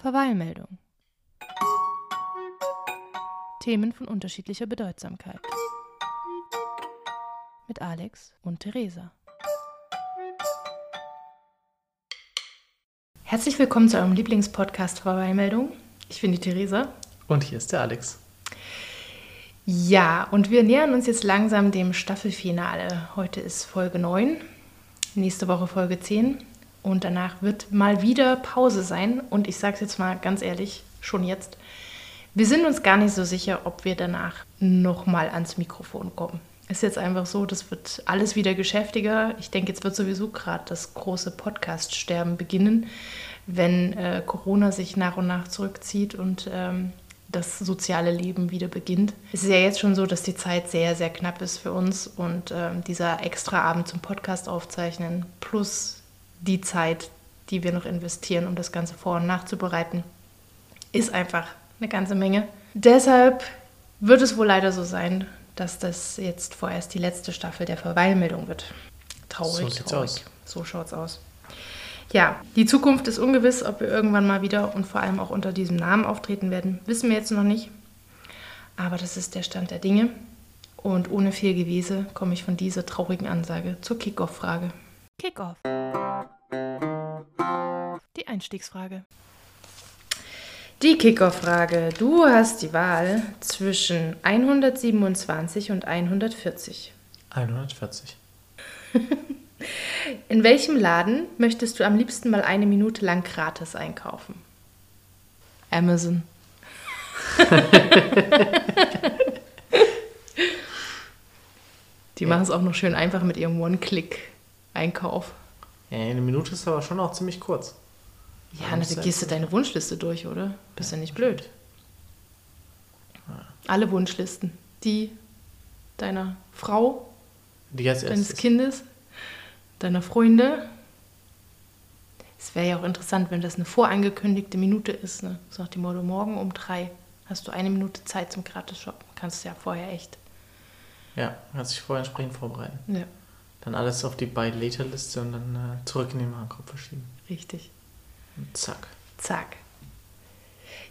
Verweilmeldung. Themen von unterschiedlicher Bedeutsamkeit. Mit Alex und Theresa. Herzlich willkommen zu eurem Lieblingspodcast Verweilmeldung. Ich bin die Theresa. Und hier ist der Alex. Ja, und wir nähern uns jetzt langsam dem Staffelfinale. Heute ist Folge 9, nächste Woche Folge 10. Und danach wird mal wieder Pause sein. Und ich sage es jetzt mal ganz ehrlich, schon jetzt. Wir sind uns gar nicht so sicher, ob wir danach nochmal ans Mikrofon kommen. Ist jetzt einfach so, das wird alles wieder geschäftiger. Ich denke, jetzt wird sowieso gerade das große Podcast-Sterben beginnen, wenn äh, Corona sich nach und nach zurückzieht und ähm, das soziale Leben wieder beginnt. Es ist ja jetzt schon so, dass die Zeit sehr, sehr knapp ist für uns und ähm, dieser extra Abend zum Podcast aufzeichnen plus die Zeit, die wir noch investieren, um das Ganze vor- und nachzubereiten, ist einfach eine ganze Menge. Deshalb wird es wohl leider so sein, dass das jetzt vorerst die letzte Staffel der Verweilmeldung wird. Traurig, So sieht's traurig. aus. So schaut's aus. Ja, die Zukunft ist ungewiss, ob wir irgendwann mal wieder und vor allem auch unter diesem Namen auftreten werden, wissen wir jetzt noch nicht. Aber das ist der Stand der Dinge. Und ohne viel Gewese komme ich von dieser traurigen Ansage zur Kickoff-Frage. Kickoff. Die Einstiegsfrage. Die Kickoff-Frage. Du hast die Wahl zwischen 127 und 140. 140. In welchem Laden möchtest du am liebsten mal eine Minute lang gratis einkaufen? Amazon. Die machen es auch noch schön einfach mit ihrem One-Click-Einkauf. Ja, eine Minute ist aber schon auch ziemlich kurz. Ja, Ja, na, muss da sein. gehst du deine Wunschliste durch, oder? Bist ja nicht blöd. Alle Wunschlisten. Die deiner Frau, Die deines erstes. Kindes, deiner Freunde. Es wäre ja auch interessant, wenn das eine vorangekündigte Minute ist. Ne? So nach dem Motto, morgen um drei hast du eine Minute Zeit zum Gratis-Shoppen. Kannst du ja vorher echt. Ja, kannst dich vorher entsprechend vorbereiten. Ja, Dann alles auf die Buy-Later-Liste und dann äh, zurück in den Warenkorb verschieben. richtig. Und zack. Zack.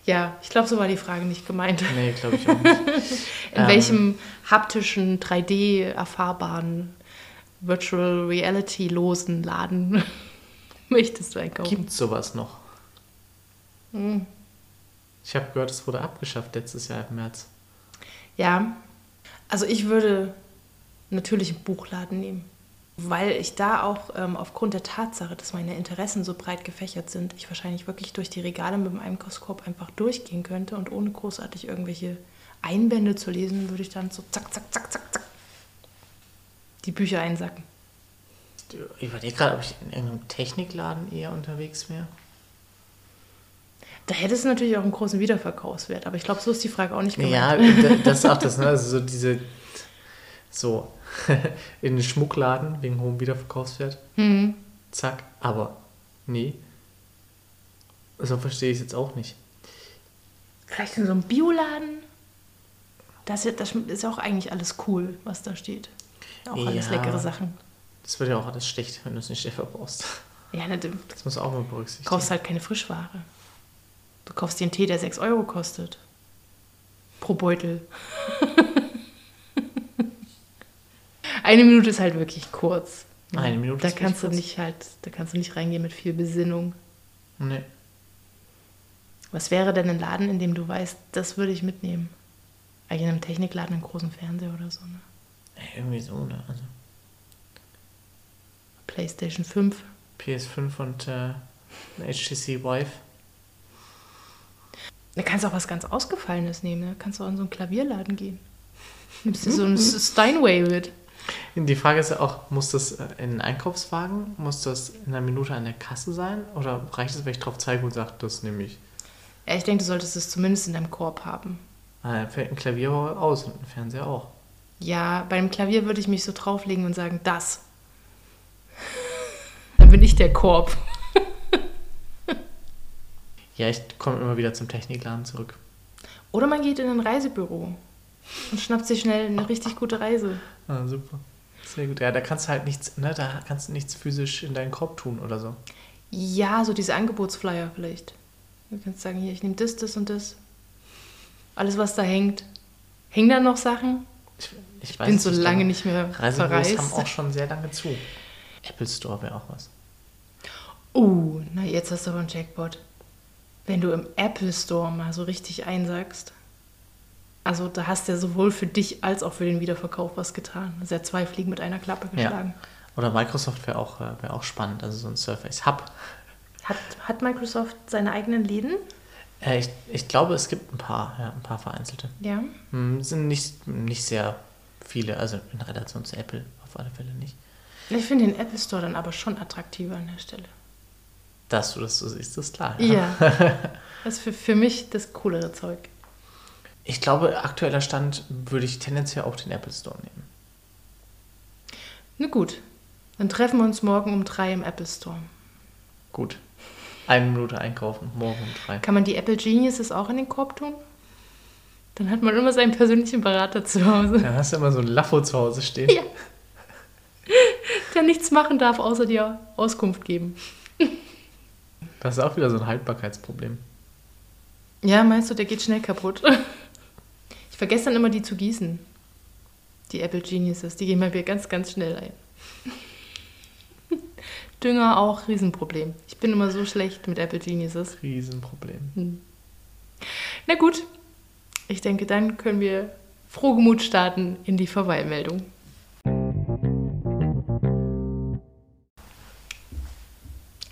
Ja, ich glaube, so war die Frage nicht gemeint. Nee, glaube ich auch nicht. In Ähm. welchem haptischen, 3D-erfahrbaren, Virtual Reality-losen Laden möchtest du einkaufen? Gibt sowas noch? Hm. Ich habe gehört, es wurde abgeschafft letztes Jahr im März. Ja, also ich würde natürlich einen Buchladen nehmen, weil ich da auch ähm, aufgrund der Tatsache, dass meine Interessen so breit gefächert sind, ich wahrscheinlich wirklich durch die Regale mit dem Einkaufskorb einfach durchgehen könnte und ohne großartig irgendwelche Einbände zu lesen, würde ich dann so zack, zack, zack, zack, zack die Bücher einsacken. Ich überlege gerade, ob ich in irgendeinem Technikladen eher unterwegs wäre. Da hätte es natürlich auch einen großen Wiederverkaufswert, aber ich glaube, so ist die Frage auch nicht gemeint. Ja, da- das ist auch das, ne? Also so diese. So. in den Schmuckladen wegen hohem Wiederverkaufswert. Hm. Zack. Aber. Nee. So verstehe ich es jetzt auch nicht. Vielleicht in so einem Bioladen. Das, ist- das ist auch eigentlich alles cool, was da steht. Auch alles Ja. leckere Sachen. Das wird ja auch alles schlecht, wenn du es nicht selber brauchst. Ja, ne, du Das muss auch mal berücksichtigen. kaufst halt keine Frischware. Du kaufst dir einen Tee, der 6 Euro kostet. Pro Beutel. Eine Minute ist halt wirklich kurz. Eine Minute Da kannst du kurz. nicht halt, da kannst du nicht reingehen mit viel Besinnung. Nee. Was wäre denn ein Laden, in dem du weißt, das würde ich mitnehmen? Eigentlich in einem Technikladen, einen großen Fernseher oder so, ne? Ja, Irgendwie so, ne? Also PlayStation 5. PS5 und äh, ein HTC Vive. Da kannst du auch was ganz Ausgefallenes nehmen. Ne? Kannst du auch in so einen Klavierladen gehen. Nimmst dir so ein Steinway mit. Die Frage ist ja auch, muss das äh, in einen Einkaufswagen, muss das in einer Minute an der Kasse sein? Oder reicht es, wenn ich drauf zeige und sage, das nehme ich? Ja, ich denke, du solltest es zumindest in deinem Korb haben. Ah, dann fällt ein Klavier aus und ein Fernseher auch. Ja, bei dem Klavier würde ich mich so drauflegen und sagen, das. Dann bin ich der Korb. Ja, ich komme immer wieder zum Technikladen zurück. Oder man geht in ein Reisebüro und schnappt sich schnell eine richtig gute Reise. Ah, super. Sehr gut. Ja, da kannst du halt nichts, ne, da kannst du nichts physisch in deinen Korb tun oder so. Ja, so diese Angebotsflyer vielleicht. Du kannst sagen, hier, ich nehme das, das und das. Alles, was da hängt. Hängen da noch Sachen? Ich, ich Ich bin so nicht, lange nicht mehr Reisebüros verreist. haben auch schon sehr lange zu. Apple Store wäre auch was. Oh, na jetzt hast du aber einen Jackpot. Wenn du im Apple Store mal so richtig einsagst, also da hast du ja sowohl für dich als auch für den Wiederverkauf was getan. Also ja zwei Fliegen mit einer Klappe geschlagen. Oder Microsoft wäre auch, äh, wär auch spannend, also so ein Surface Hub. Hat, hat Microsoft seine eigenen Läden? Äh, ich, ich glaube, es gibt ein paar, ja, ein paar vereinzelte. Ja. Hm, sind nicht, nicht sehr viele, also in Relation zu Apple auf alle Fälle nicht. Ich finde den Apple Store dann aber schon attraktiver an der Stelle. Dass du das so siehst, ist klar. Ja. Das ist für, für mich das coolere Zeug. Ich glaube, aktueller Stand würde ich tendenziell auch den Apple Store nehmen. Na gut, dann treffen wir uns morgen um drei im Apple Store. Gut. Eine Minute einkaufen, morgen um drei. Kann man die Apple Geniuses auch in den Korb tun? Dann hat man immer seinen persönlichen Berater zu Hause, Dann hast du immer so ein Laffo zu Hause stehen. Ja. der nichts machen darf, außer dir Auskunft geben. Das ist auch wieder so ein Haltbarkeitsproblem. Ja, meinst du, der geht schnell kaputt? Vergesse dann immer, die zu gießen. Die Apple Geniuses, die gehen bei mir ganz, ganz schnell ein. Dünger auch, Riesenproblem. Ich bin immer so schlecht mit Apple Geniuses. Riesenproblem. Na gut, ich denke, dann können wir frohgemut starten in die Verweilmeldung.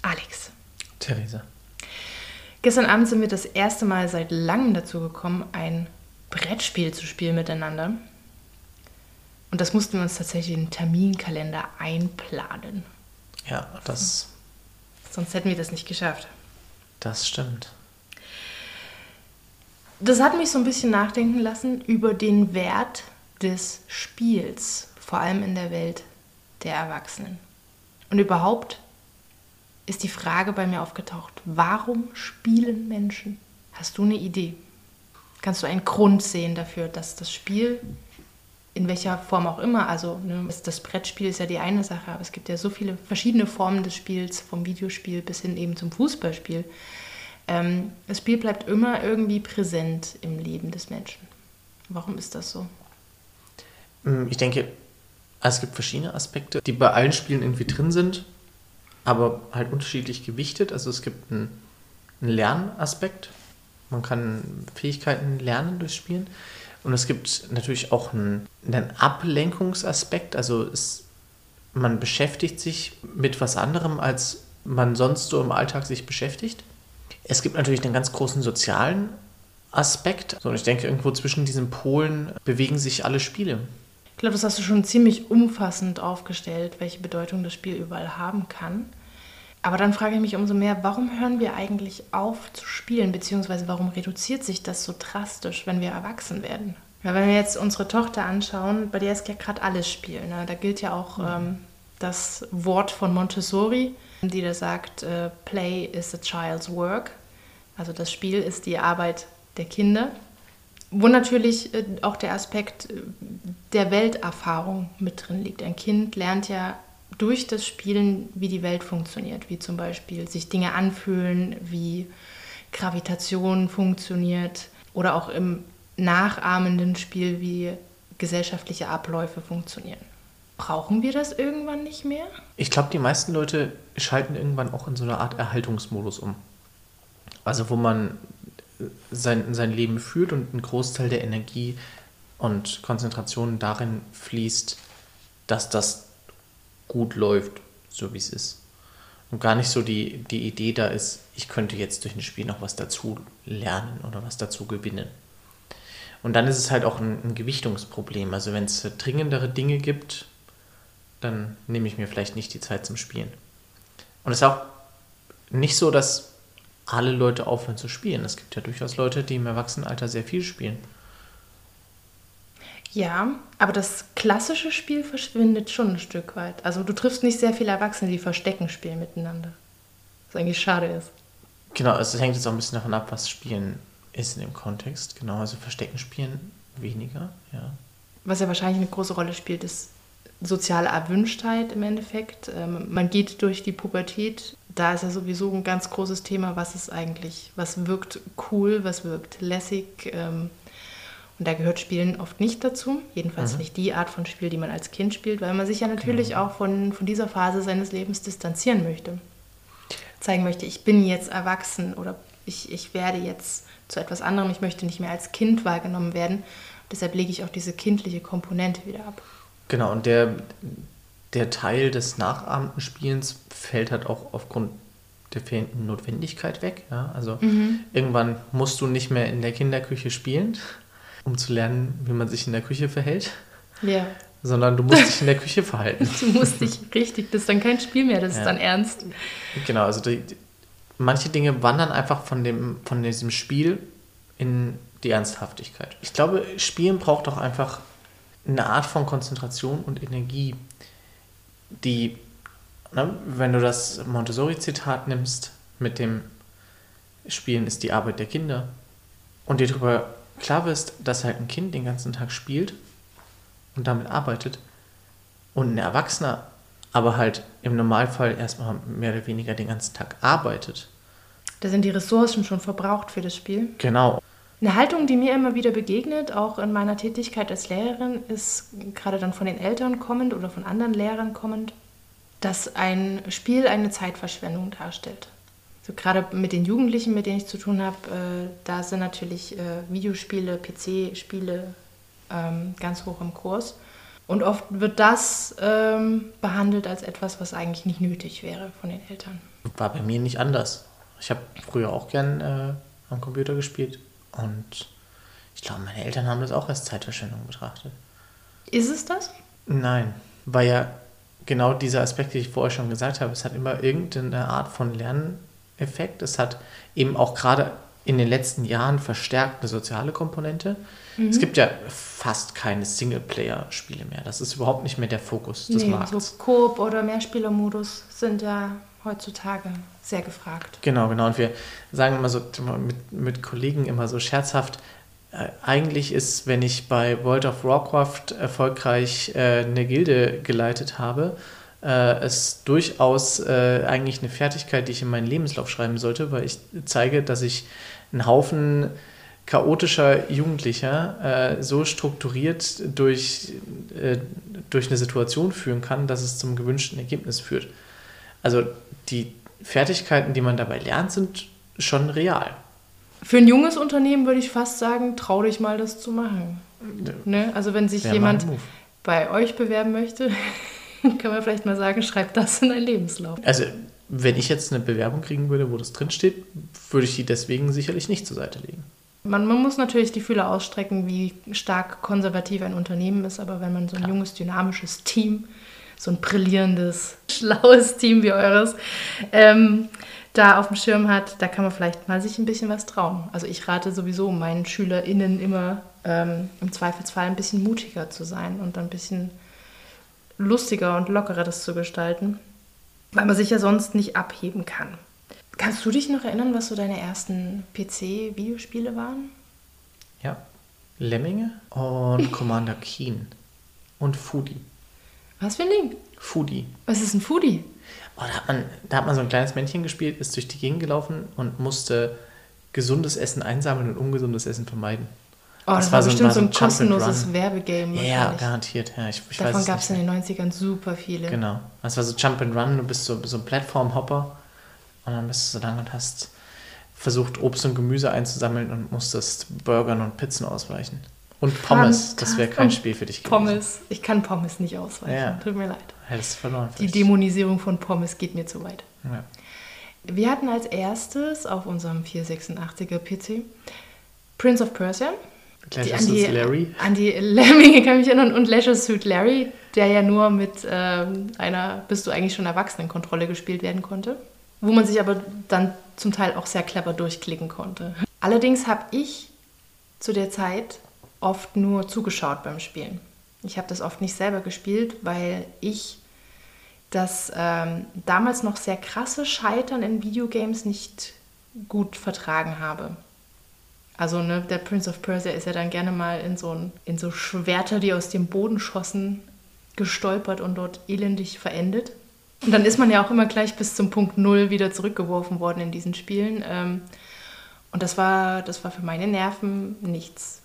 Alex, Theresa. gestern Abend sind wir das erste Mal seit langem dazu gekommen, ein Brettspiel zu spielen miteinander. Und das mussten wir uns tatsächlich in den Terminkalender einplanen. Ja, das, Sonst hätten wir das nicht geschafft. das stimmt. Das hat mich so ein bisschen nachdenken lassen über den Wert des Spiels, vor allem in der Welt der Erwachsenen. Und überhaupt ist die Frage bei mir aufgetaucht, warum spielen Menschen? Hast du eine Idee? Kannst du einen Grund sehen dafür, dass das Spiel in welcher Form auch immer, also ne, das- Brettspiel ist ja die eine Sache, aber es gibt ja so viele verschiedene Formen des Spiels, vom Videospiel bis hin eben zum Fußballspiel. Ähm, das Spiel bleibt immer irgendwie präsent im Leben des Menschen. Warum ist das so? Mm, Ich denke, es gibt verschiedene Aspekte, die bei allen Spielen irgendwie drin sind, aber halt unterschiedlich gewichtet. Also es gibt einen, einen Lernaspekt. Man kann Fähigkeiten lernen durch Spielen. Und es gibt natürlich auch einen, einen Ablenkungsaspekt. Also es, man beschäftigt sich mit was anderem, als man sonst so im Alltag sich beschäftigt. Es gibt natürlich einen ganz großen sozialen Aspekt. Und ich denke, irgendwo zwischen diesen Polen bewegen sich alle Spiele. Ich glaube, das hast du schon ziemlich umfassend aufgestellt, welche Bedeutung das Spiel überall haben kann. Aber dann frage ich mich umso mehr, warum hören wir eigentlich auf zu spielen, beziehungsweise warum reduziert sich das so drastisch, wenn wir erwachsen werden? Ja, wenn wir jetzt unsere Tochter anschauen, bei der ist ja gerade alles Spiel. Ne? Da gilt ja auch ähm, das Wort von Montessori, die da sagt, äh, Play is a child's work. Also das Spiel ist die Arbeit der Kinder. Wo natürlich äh, auch der Aspekt äh, der Welterfahrung mit drin liegt. Ein Kind lernt ja durch das Spielen, wie die Welt funktioniert, wie zum Beispiel sich Dinge anfühlen, wie Gravitation funktioniert oder auch im nachahmenden Spiel, wie gesellschaftliche Abläufe funktionieren. Brauchen wir das irgendwann nicht mehr? Ich glaube, die meisten Leute schalten irgendwann auch in so eine Art Erhaltungsmodus um. Also wo man sein, sein Leben führt und ein Großteil der Energie und Konzentration darin fließt, dass das gut läuft, so wie es ist. Und gar nicht so die, die Idee da ist, ich könnte jetzt durch ein Spiel noch was dazu lernen oder was dazu gewinnen. Und dann ist es halt auch ein, ein Gewichtungsproblem. Also wenn es dringendere Dinge gibt, dann nehme ich mir vielleicht nicht die Zeit zum Spielen. Und es ist auch nicht so, dass alle Leute aufhören zu spielen. Es gibt ja durchaus Leute, die im Erwachsenenalter sehr viel spielen. Ja, aber das klassische Spiel verschwindet schon ein Stück weit. Also du triffst nicht sehr viele Erwachsene, die Verstecken spielen miteinander. Was eigentlich schade ist. Genau, also es hängt jetzt auch ein bisschen davon ab, was Spielen ist in dem Kontext. Genau, also Verstecken spielen weniger, ja. Was ja wahrscheinlich eine große Rolle spielt, ist soziale Erwünschtheit im Endeffekt. Ähm, man geht durch die Pubertät. Da ist ja sowieso ein ganz großes Thema, was ist eigentlich, was wirkt cool, was wirkt lässig. Und da gehört Spielen oft nicht dazu. Jedenfalls mhm. nicht die Art von Spiel, die man als Kind spielt, weil man sich ja natürlich genau. auch von, von dieser Phase seines Lebens distanzieren möchte. Zeigen möchte, ich bin jetzt erwachsen oder ich, ich werde jetzt zu etwas anderem. Ich möchte nicht mehr als Kind wahrgenommen werden. Deshalb lege ich auch diese kindliche Komponente wieder ab. Genau, und der, der Teil des nachahmenden Spielens fällt halt auch aufgrund der fehlenden Notwendigkeit weg. Ja? Also mhm. irgendwann musst du nicht mehr in der Kinderküche spielen, um zu lernen, wie man sich in der Küche verhält. Ja. Sondern du musst dich in der Küche verhalten. du musst dich richtig, das ist dann kein Spiel mehr, das ja. ist dann ernst. Genau, also die, manche Dinge wandern einfach von, dem, von diesem Spiel in die Ernsthaftigkeit. Ich glaube, Spielen braucht auch einfach eine Art von Konzentration und Energie, die, ne, wenn du das Montessori-Zitat nimmst, mit dem Spielen ist die Arbeit der Kinder und dir darüber klar wirst, dass halt ein Kind den ganzen Tag spielt und damit arbeitet und ein Erwachsener aber halt im Normalfall erstmal mehr oder weniger den ganzen Tag arbeitet. Da sind die Ressourcen schon verbraucht für das Spiel. Genau. Eine Haltung, die mir immer wieder begegnet, auch in meiner Tätigkeit als Lehrerin, ist gerade dann von den Eltern kommend oder von anderen Lehrern kommend, dass ein Spiel eine Zeitverschwendung darstellt. So gerade mit den Jugendlichen, mit denen ich zu tun habe, äh, da sind natürlich äh, Videospiele, PC-Spiele ähm, ganz hoch im Kurs. Und oft wird das ähm, behandelt als etwas, was eigentlich nicht nötig wäre von den Eltern. War bei mir nicht anders. Ich habe früher auch gern äh, am Computer gespielt und ich glaube, meine Eltern haben das auch als Zeitverschwendung betrachtet. Ist es das? Nein, weil ja genau dieser Aspekt, den ich vorher schon gesagt habe, es hat immer irgendeine Art von Lerneffekt. Es hat eben auch gerade in den letzten Jahren verstärkt eine soziale Komponente. Mhm. Es gibt ja fast keine Singleplayer-Spiele mehr. Das ist überhaupt nicht mehr der Fokus des nee, Marktes. So Coop oder Mehrspielermodus sind ja heutzutage sehr gefragt. Genau, genau. Und wir sagen immer so mit, mit Kollegen immer so scherzhaft, äh, eigentlich ist, wenn ich bei World of Warcraft erfolgreich äh, eine Gilde geleitet habe, äh, es durchaus äh, eigentlich eine Fertigkeit, die ich in meinen Lebenslauf schreiben sollte, weil ich zeige, dass ich einen Haufen chaotischer Jugendlicher äh, so strukturiert durch, äh, durch eine Situation führen kann, dass es zum gewünschten Ergebnis führt. Also die Fertigkeiten, die man dabei lernt, sind schon real. Für ein junges Unternehmen würde ich fast sagen, trau dich mal, das zu machen. Ne? Also wenn sich jemand bei euch bewerben möchte, kann man vielleicht mal sagen, schreib das in deinen Lebenslauf. Also wenn ich jetzt eine Bewerbung kriegen würde, wo das drinsteht, würde ich die deswegen sicherlich nicht zur Seite legen. Man, man, muss natürlich die Fühler ausstrecken, wie stark konservativ ein Unternehmen ist, aber wenn man so ein ja. junges, dynamisches Team so ein brillierendes, schlaues Team wie eures, ähm, da auf dem Schirm hat, da kann man vielleicht mal sich ein bisschen was trauen. Also ich rate sowieso meinen SchülerInnen immer ähm, im Zweifelsfall ein bisschen mutiger zu sein und ein bisschen lustiger und lockerer das zu gestalten, weil man sich ja sonst nicht abheben kann. Kannst du dich noch erinnern, was so deine ersten PC-Videospiele waren? Ja, Lemminge und Commander Keen und Foodie. Was für ein Ding? Foodie. Was ist ein Foodie? Oh, da, hat man, da hat man so ein kleines Männchen gespielt, ist durch die Gegend gelaufen und musste gesundes Essen einsammeln und ungesundes Essen vermeiden. Oh, das, das war, war bestimmt so ein, so ein kostenloses Werbegame. Ja, garantiert. Ja, ich, ich Davon gab es in den 90ern super viele. Genau. Das war so Jump and Run, du bist so, so ein Plattform-Hopper und dann bist du so lang und hast versucht, Obst und Gemüse einzusammeln und musstest Burgern und Pizzen ausweichen. Und Pommes, das wäre kein Spiel für dich gewesen. Pommes, ich kann Pommes nicht ausweichen, ja. tut mir leid. Hättest verloren. Die Dämonisierung von Pommes geht mir zu weit. Ja. Wir hatten als erstes auf unserem 486er PC Prince of Persia. Die, an, die, Larry. an die Lemminge kann ich mich erinnern und Leisure Suit Larry, der ja nur mit ähm, einer bist du eigentlich schon Erwachsenenkontrolle gespielt werden konnte, wo man sich aber dann zum Teil auch sehr clever durchklicken konnte. Allerdings habe ich zu der Zeit oft nur zugeschaut beim Spielen. Ich habe das oft nicht selber gespielt, weil ich das ähm, damals noch sehr krasse Scheitern in Videogames nicht gut vertragen habe. Also ne, der Prince of Persia ist ja dann gerne mal in so, in so Schwerter, die aus dem Boden schossen, gestolpert und dort elendig verendet. Und dann ist man ja auch immer gleich bis zum Punkt Null wieder zurückgeworfen worden in diesen Spielen. Ähm, und das war, das war für meine Nerven nichts.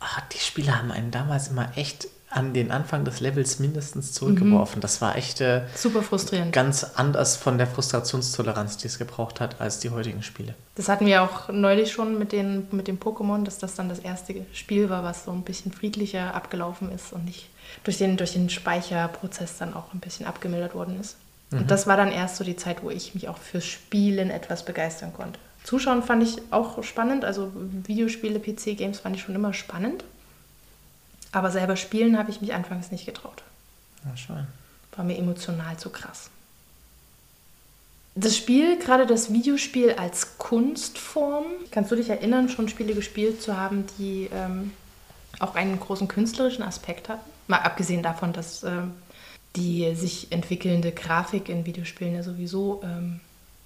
Ach, die Spiele haben einen damals immer echt an den Anfang des Levels mindestens zurückgeworfen. Mhm. Das war echt äh, super frustrierend. Ganz anders von der Frustrationstoleranz, die es gebraucht hat, als die heutigen Spiele. Das hatten wir auch neulich schon mit den, mit dem Pokémon, dass das dann das erste Spiel war, was so ein bisschen friedlicher abgelaufen ist und nicht durch den, durch den Speicherprozess dann auch ein bisschen abgemildert worden ist. Mhm. Und das war dann erst so die Zeit, wo ich mich auch fürs Spielen etwas begeistern konnte. Zuschauen fand ich auch spannend, also Videospiele, PC-Games fand ich schon immer spannend. Aber selber spielen habe ich mich anfangs nicht getraut. Ja, schön. War mir emotional zu krass. Das Spiel, gerade das Videospiel als Kunstform, kannst du dich erinnern, schon Spiele gespielt zu haben, die ähm, auch einen großen künstlerischen Aspekt hatten? Mal abgesehen davon, dass ähm, die sich entwickelnde Grafik in Videospielen ja sowieso ähm,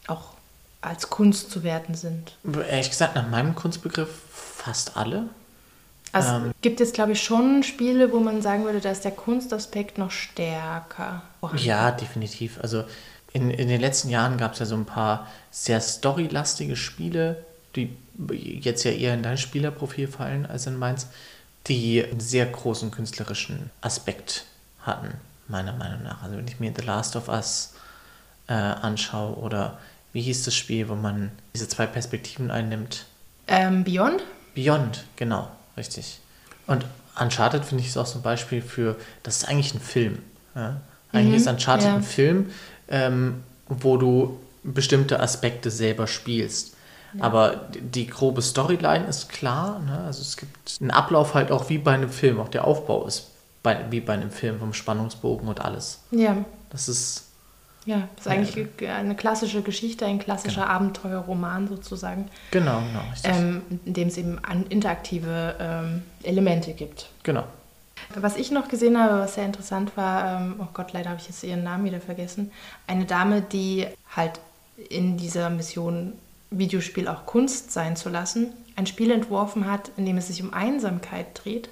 auch als Kunst zu werten sind. Ehrlich gesagt, nach meinem Kunstbegriff fast alle. Also ähm, gibt es, glaube ich, schon Spiele, wo man sagen würde, da ist der Kunstaspekt noch stärker. Vorhanden. Ja, definitiv. Also in, in den letzten Jahren gab es ja so ein paar sehr storylastige Spiele, die jetzt ja eher in dein Spielerprofil fallen als in meins, die einen sehr großen künstlerischen Aspekt hatten, meiner Meinung nach. Also wenn ich mir The Last of Us äh, anschaue oder wie hieß das Spiel, wo man diese zwei Perspektiven einnimmt? Ähm, Beyond? Beyond, genau. Richtig. Und Uncharted finde ich ist auch so ein Beispiel für, das ist eigentlich ein Film. Ja? Eigentlich mhm, ist Uncharted ja. ein Film, ähm, wo du bestimmte Aspekte selber spielst. Ja. Aber die grobe Storyline ist klar. Ne? Also es gibt einen Ablauf halt auch wie bei einem Film. Auch der Aufbau ist bei, wie bei einem Film vom Spannungsbogen und alles. Ja. Das ist ja, das ist eigentlich eine klassische Geschichte, ein klassischer genau. Abenteuerroman sozusagen. Genau, genau. Ähm, in dem es eben interaktive ähm, Elemente gibt. Genau. Was ich noch gesehen habe, was sehr interessant war, ähm, oh Gott, leider habe ich jetzt ihren Namen wieder vergessen, eine Dame, die halt in dieser Mission Videospiel auch Kunst sein zu lassen, ein Spiel entworfen hat, in dem es sich um Einsamkeit dreht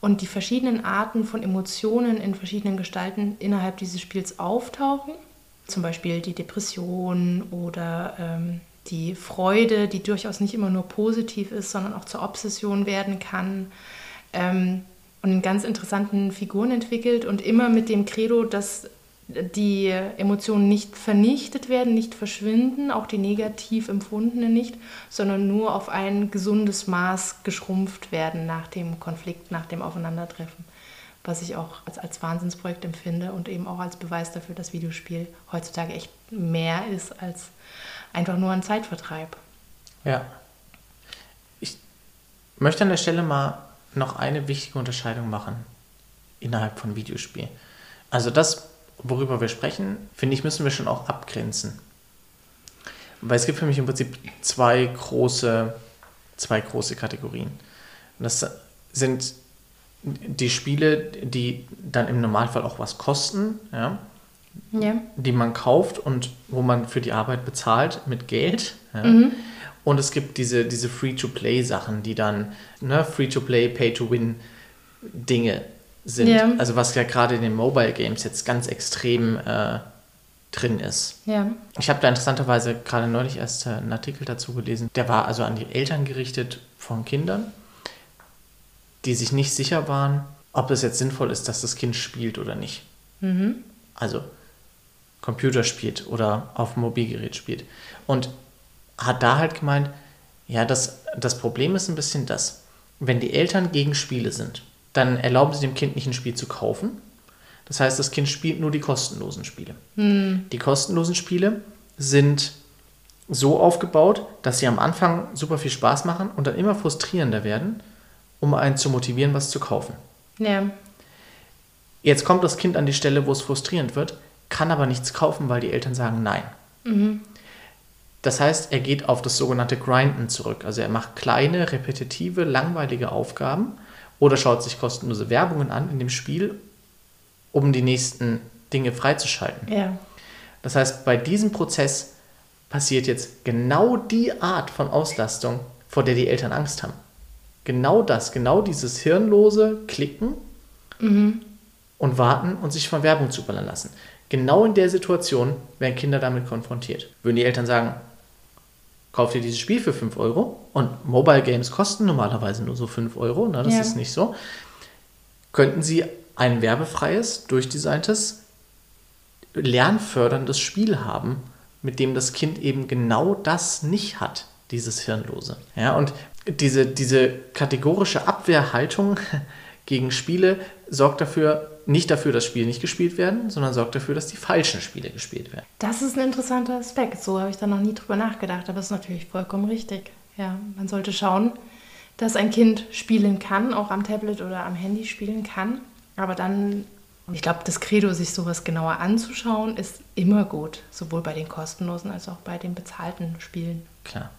und die verschiedenen Arten von Emotionen in verschiedenen Gestalten innerhalb dieses Spiels auftauchen zum Beispiel die Depression oder ähm, die Freude, die durchaus nicht immer nur positiv ist, sondern auch zur Obsession werden kann. Ähm, und ganz interessanten Figuren entwickelt und immer mit dem Credo, dass die Emotionen nicht vernichtet werden, nicht verschwinden, auch die negativ empfundenen nicht, sondern nur auf ein gesundes Maß geschrumpft werden nach dem Konflikt, nach dem Aufeinandertreffen was ich auch als, als Wahnsinnsprojekt empfinde und eben auch als Beweis dafür, dass Videospiel heutzutage echt mehr ist als einfach nur ein Zeitvertreib. Ja. Ich möchte an der Stelle mal noch eine wichtige Unterscheidung machen innerhalb von Videospielen. Also das, worüber wir sprechen, finde ich, müssen wir schon auch abgrenzen. Weil es gibt für mich im Prinzip zwei große, zwei große Kategorien. Und das sind die Spiele, die dann im Normalfall auch was kosten, ja, ja. die man kauft und wo man für die Arbeit bezahlt mit Geld. Ja. Mhm. Und es gibt diese, diese Free-to-Play-Sachen, die dann ne, Free-to-Play, Pay-to-Win-Dinge sind. Ja. Also was ja gerade in den Mobile Games jetzt ganz extrem äh, drin ist. Ja. Ich habe da interessanterweise gerade neulich erst äh, einen Artikel dazu gelesen. Der war also an die Eltern gerichtet von Kindern die sich nicht sicher waren, ob es jetzt sinnvoll ist, dass das Kind spielt oder nicht. Mhm. Also Computer spielt oder auf dem Mobilgerät spielt. Und hat da halt gemeint, ja, das, das Problem ist ein bisschen das, wenn die Eltern gegen Spiele sind, dann erlauben sie dem Kind nicht ein Spiel zu kaufen. Das heißt, das Kind spielt nur die kostenlosen Spiele. Mhm. Die kostenlosen Spiele sind so aufgebaut, dass sie am Anfang super viel Spaß machen und dann immer frustrierender werden, um einen zu motivieren, was zu kaufen. Ja. Jetzt kommt das Kind an die Stelle, wo es frustrierend wird, kann aber nichts kaufen, weil die Eltern sagen Nein. Mhm. Das heißt, er geht auf das sogenannte Grinden zurück. Also er macht kleine, repetitive, langweilige Aufgaben oder schaut sich kostenlose Werbungen an in dem Spiel, um die nächsten Dinge freizuschalten. Ja. Das heißt, bei diesem Prozess passiert jetzt genau die Art von Auslastung, vor der die Eltern Angst haben genau das, genau dieses hirnlose Klicken, mhm. und warten und sich von Werbung zuballern lassen. Genau in der Situation werden Kinder damit konfrontiert. Würden die Eltern sagen, kauf dir dieses Spiel für 5 Euro und Mobile Games kosten normalerweise nur so 5 Euro, ne, das ja. ist nicht so, könnten sie ein werbefreies, durchdesigntes, lernförderndes Spiel haben, mit dem das Kind eben genau das nicht hat, dieses Hirnlose. Ja, und diese, diese kategorische Abwehrhaltung gegen Spiele sorgt dafür, nicht dafür, dass Spiele nicht gespielt werden, sondern sorgt dafür, dass die falschen Spiele gespielt werden. Das ist ein interessanter Aspekt. So habe ich da noch nie drüber nachgedacht, aber es ist natürlich vollkommen richtig. Ja, man sollte schauen, dass ein Kind spielen kann, auch am Tablet oder am Handy spielen kann. Aber dann, ich glaube, das Credo, sich sowas genauer anzuschauen, ist immer gut. Sowohl bei den kostenlosen als auch bei den bezahlten Spielen. Klar.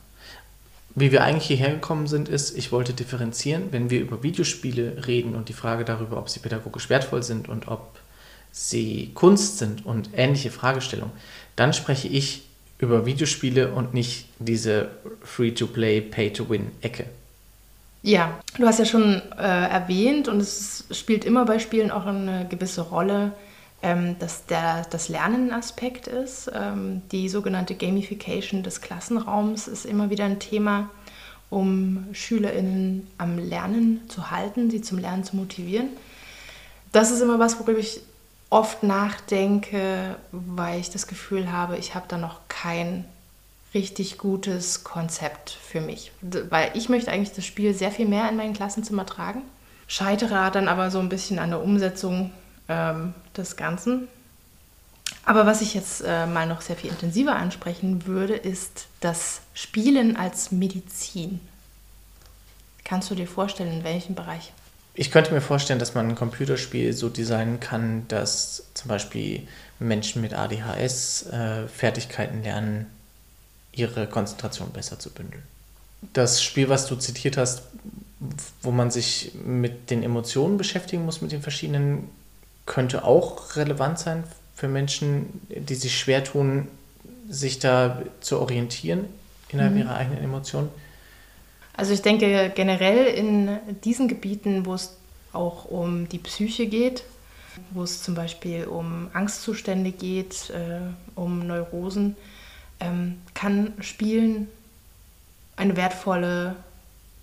Wie wir eigentlich hierher gekommen sind, ist, ich wollte differenzieren, wenn wir über Videospiele reden und die Frage darüber, ob sie pädagogisch wertvoll sind und ob sie Kunst sind und ähnliche Fragestellungen, dann spreche ich über Videospiele und nicht diese Free-to-Play, Pay-to-Win-Ecke. Ja, du hast ja schon äh, erwähnt und es spielt immer bei Spielen auch eine gewisse Rolle, ähm, dass der, das Lernen ein Aspekt ist. Ähm, die sogenannte Gamification des Klassenraums ist immer wieder ein Thema, um SchülerInnen am Lernen zu halten, sie zum Lernen zu motivieren. Das ist immer was, worüber ich oft nachdenke, weil ich das Gefühl habe, ich habe da noch kein richtig gutes Konzept für mich. Weil ich möchte eigentlich das Spiel sehr viel mehr in mein Klassenzimmer tragen, scheitere dann aber so ein bisschen an der Umsetzung ähm, des Ganzen. Aber was ich jetzt äh, mal noch sehr viel intensiver ansprechen würde, ist das Spielen als Medizin. Kannst du dir vorstellen, in welchem Bereich? Ich könnte mir vorstellen, dass man ein Computerspiel so designen kann, dass zum Beispiel Menschen mit ADHS äh, Fertigkeiten lernen, ihre Konzentration besser zu bündeln. Das Spiel, was du zitiert hast, wo man sich mit den Emotionen beschäftigen muss, mit den verschiedenen könnte auch relevant sein für Menschen, die sich schwer tun, sich da zu orientieren innerhalb mhm. ihrer eigenen Emotionen? Also ich denke generell in diesen Gebieten, wo es auch um die Psyche geht, wo es zum Beispiel um Angstzustände geht, äh, um Neurosen, ähm, kann Spielen eine wertvolle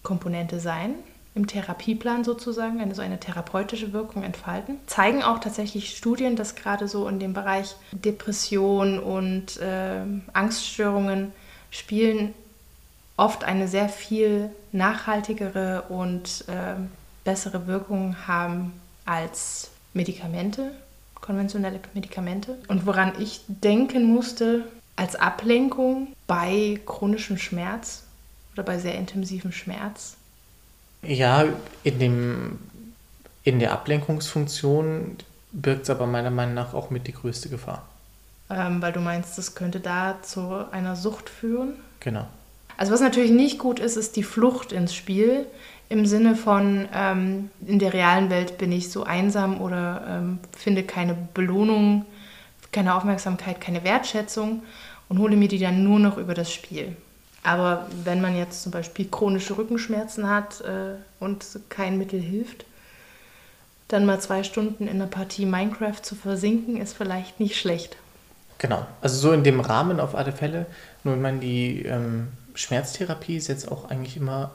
Komponente sein im Therapieplan sozusagen, eine so eine therapeutische Wirkung entfalten. Zeigen auch tatsächlich Studien, dass gerade so in dem Bereich Depression und äh, Angststörungen Spielen oft eine sehr viel nachhaltigere und äh, bessere Wirkung haben als Medikamente, konventionelle Medikamente. Und woran ich denken musste als Ablenkung bei chronischem Schmerz oder bei sehr intensivem Schmerz, ja, in, dem, in der Ablenkungsfunktion birgt es aber meiner Meinung nach auch mit die größte Gefahr. Ähm, weil du meinst, das könnte da zu einer Sucht führen? Genau. Also was natürlich nicht gut ist, ist die Flucht ins Spiel. Im Sinne von, ähm, in der realen Welt bin ich so einsam oder ähm, finde keine Belohnung, keine Aufmerksamkeit, keine Wertschätzung und hole mir die dann nur noch über das Spiel. Aber wenn man jetzt zum Beispiel chronische Rückenschmerzen hat äh, und kein Mittel hilft, dann mal zwei Stunden in einer Partie Minecraft zu versinken, ist vielleicht nicht schlecht. Genau, also so in dem Rahmen auf alle Fälle. Nur ich meine, die ähm, Schmerztherapie setzt auch eigentlich immer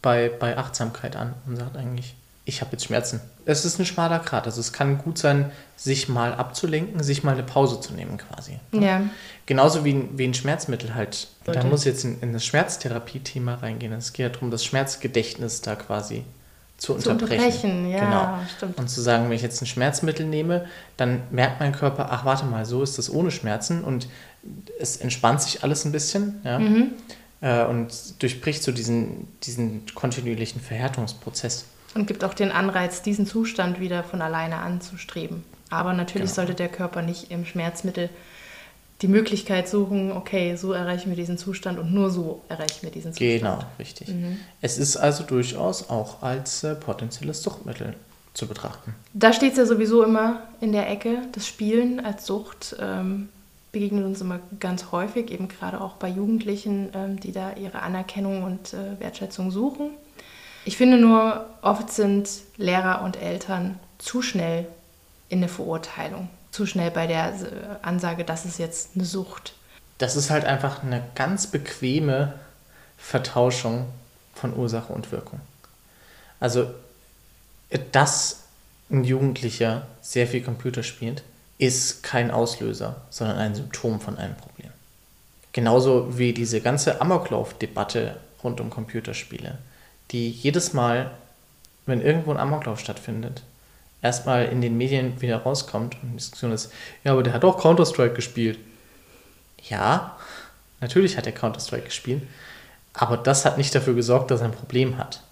bei, bei Achtsamkeit an und sagt eigentlich, ich habe jetzt Schmerzen. Es ist ein schmaler Grat. Also es kann gut sein, sich mal abzulenken, sich mal eine Pause zu nehmen quasi. Ja. Genauso wie, wie ein Schmerzmittel halt. Sollte. Da muss jetzt in, in das Schmerztherapie-Thema reingehen. Es geht ja darum, das Schmerzgedächtnis da quasi zu, zu unterbrechen. unterbrechen. Ja, genau. stimmt. Und zu sagen, wenn ich jetzt ein Schmerzmittel nehme, dann merkt mein Körper, ach warte mal, so ist das ohne Schmerzen und es entspannt sich alles ein bisschen. Ja? Mhm. Äh, und durchbricht so diesen, diesen kontinuierlichen Verhärtungsprozess. Und gibt auch den Anreiz, diesen Zustand wieder von alleine anzustreben. Aber natürlich genau. sollte der Körper nicht im Schmerzmittel die Möglichkeit suchen, okay, so erreichen wir diesen Zustand und nur so erreichen wir diesen Zustand. Genau, richtig. Mhm. Es ist also durchaus auch als äh, potenzielles Suchtmittel zu betrachten. Da steht es ja sowieso immer in der Ecke. Das Spielen als Sucht ähm, begegnet uns immer ganz häufig, eben gerade auch bei Jugendlichen, ähm, die da ihre Anerkennung und äh, Wertschätzung suchen. Ich finde nur, oft sind Lehrer und Eltern zu schnell in eine Verurteilung. Zu schnell bei der äh, Ansage, das ist jetzt eine Sucht. Das ist halt einfach eine ganz bequeme Vertauschung von Ursache und Wirkung. Also, dass ein Jugendlicher sehr viel Computer spielt, ist kein Auslöser, sondern ein Symptom von einem Problem. Genauso wie diese ganze Amoklauf-Debatte rund um Computerspiele, die jedes Mal, wenn irgendwo ein Amoklauf stattfindet, erstmal in den Medien wieder rauskommt und die Diskussion ist, ja, aber der hat auch Counter-Strike gespielt. Ja, natürlich hat er Counter-Strike gespielt, aber das hat nicht dafür gesorgt, dass er ein Problem hat,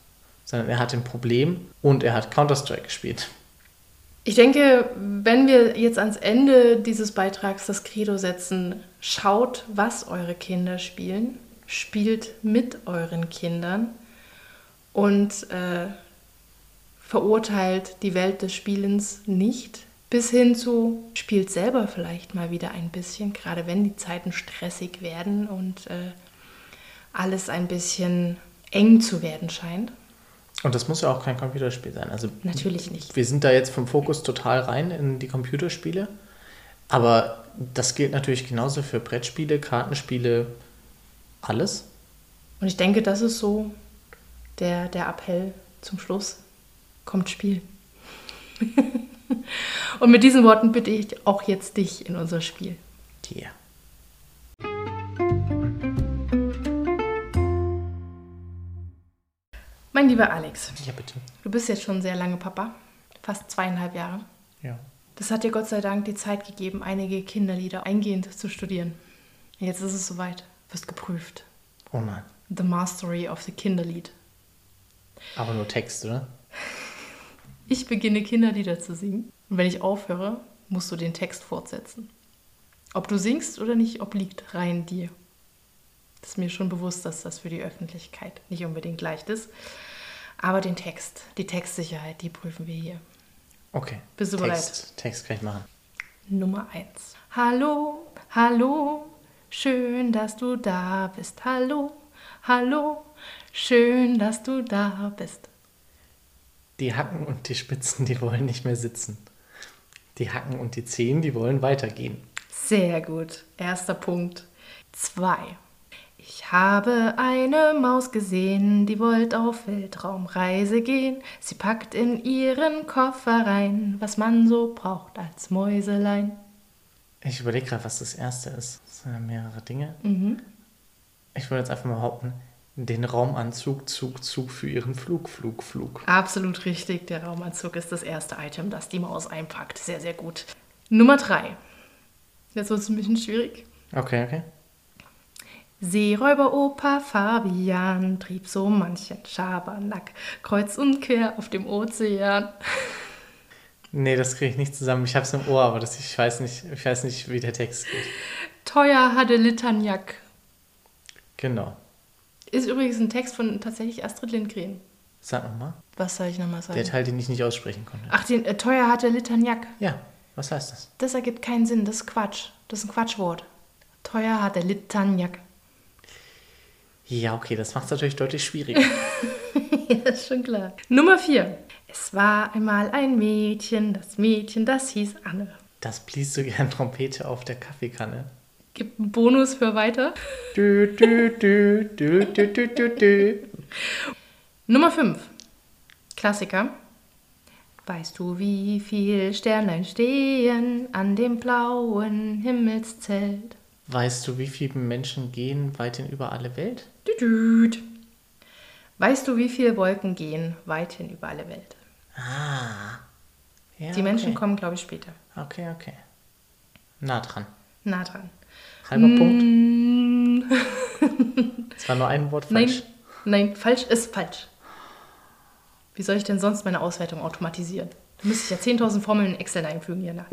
sondern er hat ein Problem und er hat Counter-Strike gespielt. Ich denke, wenn wir jetzt ans Ende dieses Beitrags das Credo setzen, schaut, was eure Kinder spielen, spielt mit euren Kindern und äh, verurteilt die Welt des Spielens nicht, bis hin zu spielt selber vielleicht mal wieder ein bisschen, gerade wenn die Zeiten stressig werden und äh, alles ein bisschen eng zu werden scheint. Und das muss ja auch kein Computerspiel sein. Also Natürlich nicht. Wir sind da jetzt vom Fokus total rein in die Computerspiele. Aber das gilt natürlich genauso für Brettspiele, Kartenspiele, alles. Und ich denke, das ist so der, der Appell zum Schluss. Kommt Spiel. Und mit diesen Worten bitte ich auch jetzt dich in unser Spiel. Dir. Yeah. Mein lieber Alex. Ja, bitte. Du bist jetzt schon sehr lange Papa. Fast zweieinhalb Jahre. Ja. Das hat dir Gott sei Dank die Zeit gegeben, einige Kinderlieder eingehend zu studieren. Jetzt ist es soweit. Wirst geprüft. Oh nein. The Mastery of the Kinderlied. Aber nur Text, oder? Ich beginne Kinderlieder zu singen. Und wenn ich aufhöre, musst du den Text fortsetzen. Ob du singst oder nicht, obliegt rein dir. Das ist mir schon bewusst, dass das für die Öffentlichkeit nicht unbedingt leicht ist. Aber den Text, die Textsicherheit, die prüfen wir hier. Okay. Bist du Text, bereit? Text kann ich machen. Nummer 1. Hallo, hallo, schön, dass du da bist. Hallo, hallo, schön, dass du da bist. Die Hacken und die Spitzen, die wollen nicht mehr sitzen. Die Hacken und die Zehen, die wollen weitergehen. Sehr gut. Erster Punkt. 2. Ich habe eine Maus gesehen, die wollte auf Weltraumreise gehen. Sie packt in ihren Koffer rein, was man so braucht als Mäuselein. Ich überlege gerade, was das erste ist. Das sind ja mehrere Dinge. Mhm. Ich würde jetzt einfach mal behaupten, den Raumanzug, Zug, Zug für ihren Flug, Flug, Flug. Absolut richtig. Der Raumanzug ist das erste Item, das die Maus einpackt. Sehr, sehr gut. Nummer 3. Jetzt wird es ein bisschen schwierig. Okay, okay. Seeräuberoper Fabian trieb so manchen Schabernack kreuz und quer auf dem Ozean. Nee, das kriege ich nicht zusammen. Ich habe es im Ohr, aber das, ich, weiß nicht, ich weiß nicht, wie der Text geht. Teuer hatte Litagnac. Genau. Ist übrigens ein Text von tatsächlich Astrid Lindgren. Sag nochmal. Was soll ich nochmal sagen? Der Teil, den ich nicht aussprechen konnte. Ach, den äh, Teuer hatte Litagnac. Ja, was heißt das? Das ergibt keinen Sinn. Das ist Quatsch. Das ist ein Quatschwort. Teuer hatte Litagnac. Ja, okay, das macht es natürlich deutlich schwieriger. ja, ist schon klar. Nummer 4. Es war einmal ein Mädchen, das Mädchen, das hieß Anne. Das blies so gern Trompete auf der Kaffeekanne. Gibt einen Bonus für weiter. Dü, dü, dü. Nummer 5. Klassiker. Weißt du, wie viel Sternlein stehen an dem blauen Himmelszelt? Weißt du, wie viele Menschen gehen weithin über alle Welt? Weißt du, wie viele Wolken gehen weithin über alle Welt? Ah. Ja, Die Menschen okay. kommen, glaube ich, später. Okay, okay. Nah dran. Nah dran. Halber Punkt. Mm, Es war nur ein Wort Nein, falsch. nein, falsch ist falsch. Wie soll ich denn sonst meine Auswertung automatisieren? Da müsste ich ja 10.000 Formeln in Excel einfügen hier. Na.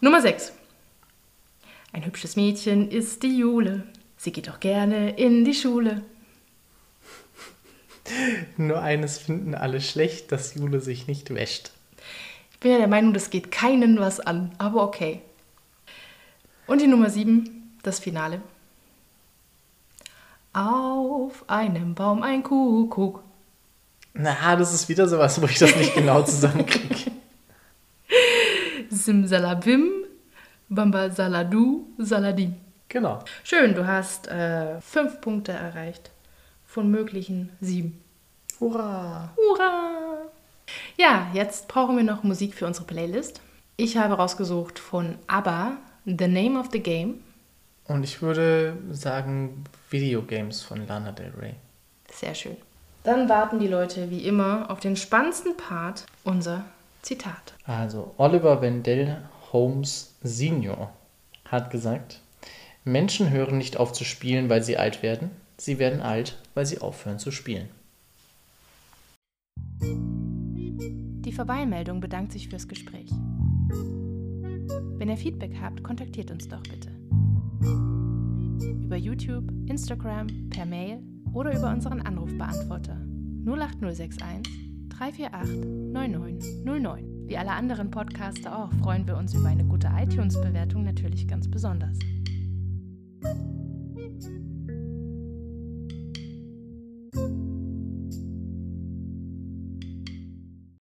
Nummer 6. Ein hübsches Mädchen ist die Jule. Sie geht auch gerne in die Schule. Nur eines finden alle schlecht, dass Jule sich nicht wäscht. Ich bin ja der Meinung, das geht keinen was an, aber okay. Und die Nummer 7, das Finale. Auf einem Baum ein Kuckuck. Na, das ist wieder sowas, wo ich das nicht genau zusammenkriege. Simsalabim, Bamba Saladu, Saladim. Genau. Schön, du hast äh, fünf Punkte erreicht von möglichen sieben. Hurra! Hurra! Ja, jetzt brauchen wir noch Musik für unsere Playlist. Ich habe rausgesucht von ABBA, The Name of the Game. Und ich würde sagen Videogames von Lana Del Rey. Sehr schön. Dann warten die Leute wie immer auf den spannendsten Part, unser Zitat. Also Oliver Wendell Holmes Senior hat gesagt, Menschen hören nicht auf zu spielen, weil sie alt werden. Sie werden alt, weil sie aufhören zu spielen. Die Vorbeimeldung bedankt sich fürs Gespräch. Wenn ihr Feedback habt, kontaktiert uns doch bitte. Über YouTube, Instagram, per Mail oder über unseren Anrufbeantworter 08061 348 9909. Wie alle anderen Podcaster auch freuen wir uns über eine gute iTunes-Bewertung natürlich ganz besonders.